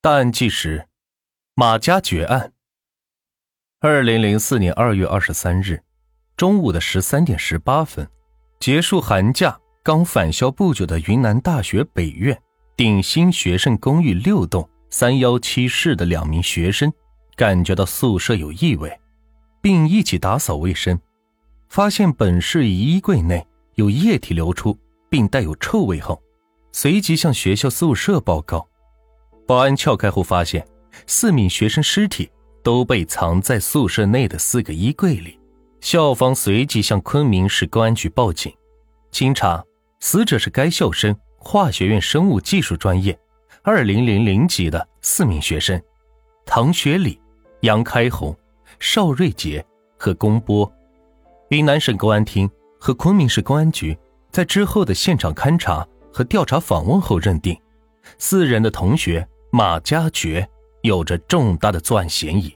大案纪实：马家爵案。二零零四年二月二十三日中午的十三点十八分，结束寒假刚返校不久的云南大学北苑鼎新学生公寓六栋三幺七室的两名学生，感觉到宿舍有异味，并一起打扫卫生，发现本室衣柜内有液体流出，并带有臭味后，随即向学校宿舍报告。保安撬开后，发现四名学生尸体都被藏在宿舍内的四个衣柜里。校方随即向昆明市公安局报警。经查，死者是该校生化学院生物技术专业二零零零级的四名学生：唐学礼、杨开红、邵瑞杰和龚波。云南省公安厅和昆明市公安局在之后的现场勘查和调查访问后认定，四人的同学。马家爵有着重大的作案嫌疑，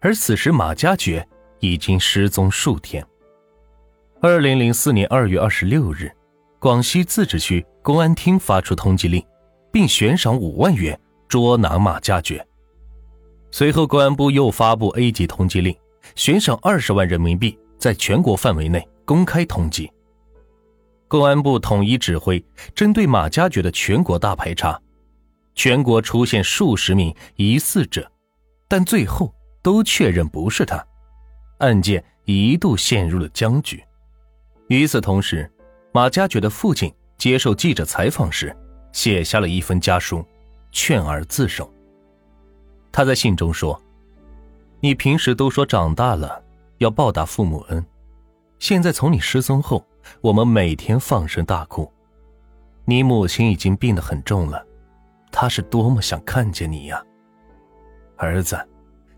而此时马家爵已经失踪数天。二零零四年二月二十六日，广西自治区公安厅发出通缉令，并悬赏五万元捉拿马家爵。随后，公安部又发布 A 级通缉令，悬赏二十万人民币，在全国范围内公开通缉。公安部统一指挥针对马家爵的全国大排查。全国出现数十名疑似者，但最后都确认不是他，案件一度陷入了僵局。与此同时，马家爵的父亲接受记者采访时，写下了一封家书，劝儿自首。他在信中说：“你平时都说长大了要报答父母恩，现在从你失踪后，我们每天放声大哭。你母亲已经病得很重了。”他是多么想看见你呀，儿子，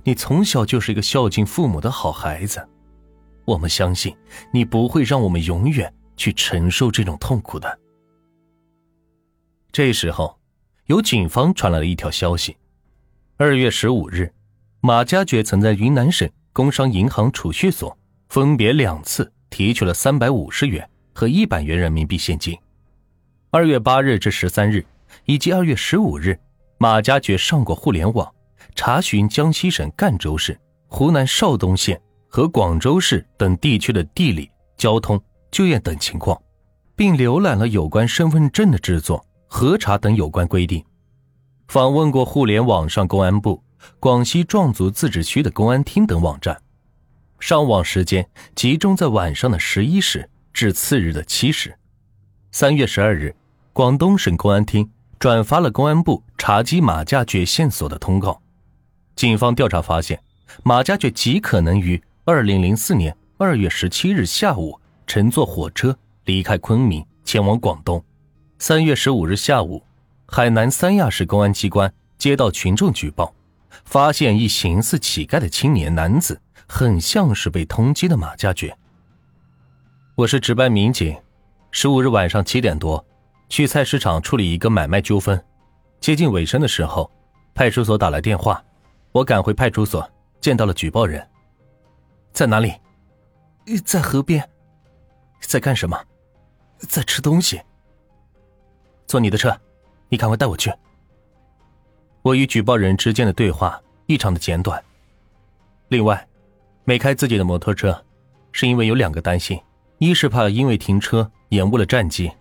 你从小就是一个孝敬父母的好孩子，我们相信你不会让我们永远去承受这种痛苦的。这时候，有警方传来了一条消息：二月十五日，马家爵曾在云南省工商银行储蓄所分别两次提取了三百五十元和一百元人民币现金。二月八日至十三日。以及二月十五日，马家爵上过互联网，查询江西省赣州市、湖南邵东县和广州市等地区的地理、交通、就业等情况，并浏览了有关身份证的制作、核查等有关规定。访问过互联网上公安部、广西壮族自治区的公安厅等网站，上网时间集中在晚上的十一时至次日的七时。三月十二日，广东省公安厅。转发了公安部查缉马家爵线索的通告。警方调查发现，马家爵极可能于二零零四年二月十七日下午乘坐火车离开昆明，前往广东。三月十五日下午，海南三亚市公安机关接到群众举报，发现一形似乞丐的青年男子，很像是被通缉的马家爵。我是值班民警，十五日晚上七点多。去菜市场处理一个买卖纠纷，接近尾声的时候，派出所打来电话，我赶回派出所，见到了举报人。在哪里？在河边。在干什么？在吃东西。坐你的车，你赶快带我去。我与举报人之间的对话异常的简短。另外，没开自己的摩托车，是因为有两个担心：一是怕因为停车延误了战机。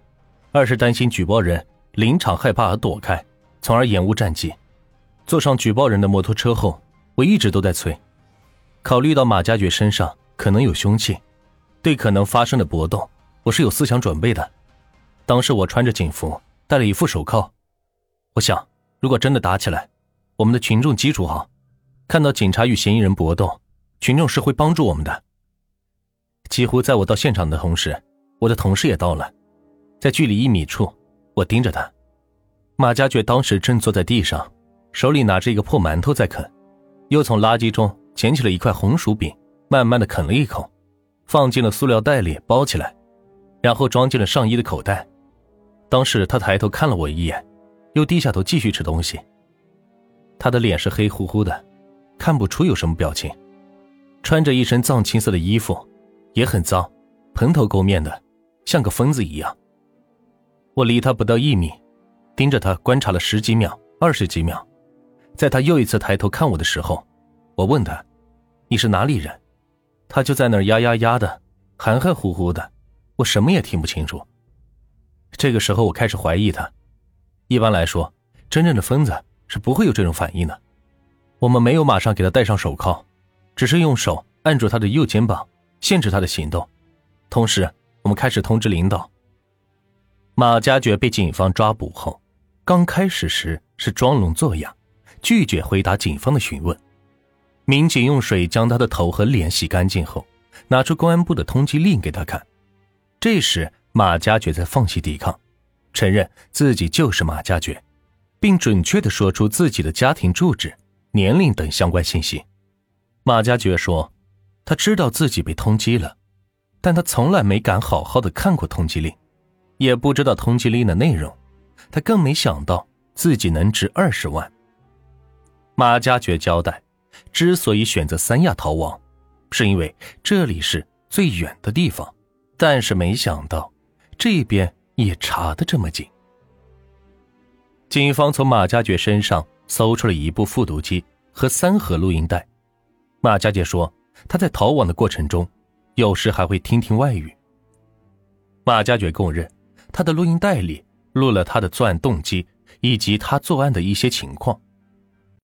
二是担心举报人临场害怕而躲开，从而延误战机。坐上举报人的摩托车后，我一直都在催。考虑到马家爵身上可能有凶器，对可能发生的搏斗，我是有思想准备的。当时我穿着警服，戴了一副手铐。我想，如果真的打起来，我们的群众基础好，看到警察与嫌疑人搏斗，群众是会帮助我们的。几乎在我到现场的同时，我的同事也到了。在距离一米处，我盯着他。马家爵当时正坐在地上，手里拿着一个破馒头在啃，又从垃圾中捡起了一块红薯饼，慢慢的啃了一口，放进了塑料袋里包起来，然后装进了上衣的口袋。当时他抬头看了我一眼，又低下头继续吃东西。他的脸是黑乎乎的，看不出有什么表情，穿着一身藏青色的衣服，也很脏，蓬头垢面的，像个疯子一样。我离他不到一米，盯着他观察了十几秒、二十几秒，在他又一次抬头看我的时候，我问他：“你是哪里人？”他就在那儿呀呀呀的，含含糊糊的，我什么也听不清楚。这个时候，我开始怀疑他。一般来说，真正的疯子是不会有这种反应的。我们没有马上给他戴上手铐，只是用手按住他的右肩膀，限制他的行动。同时，我们开始通知领导。马家爵被警方抓捕后，刚开始时是装聋作哑，拒绝回答警方的询问。民警用水将他的头和脸洗干净后，拿出公安部的通缉令给他看。这时，马家爵才放弃抵抗，承认自己就是马家爵，并准确的说出自己的家庭住址。年龄等相关信息，马家爵说，他知道自己被通缉了，但他从来没敢好好的看过通缉令，也不知道通缉令的内容，他更没想到自己能值二十万。马家爵交代，之所以选择三亚逃亡，是因为这里是最远的地方，但是没想到这边也查的这么紧。警方从马家爵身上。搜出了一部复读机和三盒录音带。马家爵说，他在逃亡的过程中，有时还会听听外语。马家爵供认，他的录音带里录了他的作案动机以及他作案的一些情况。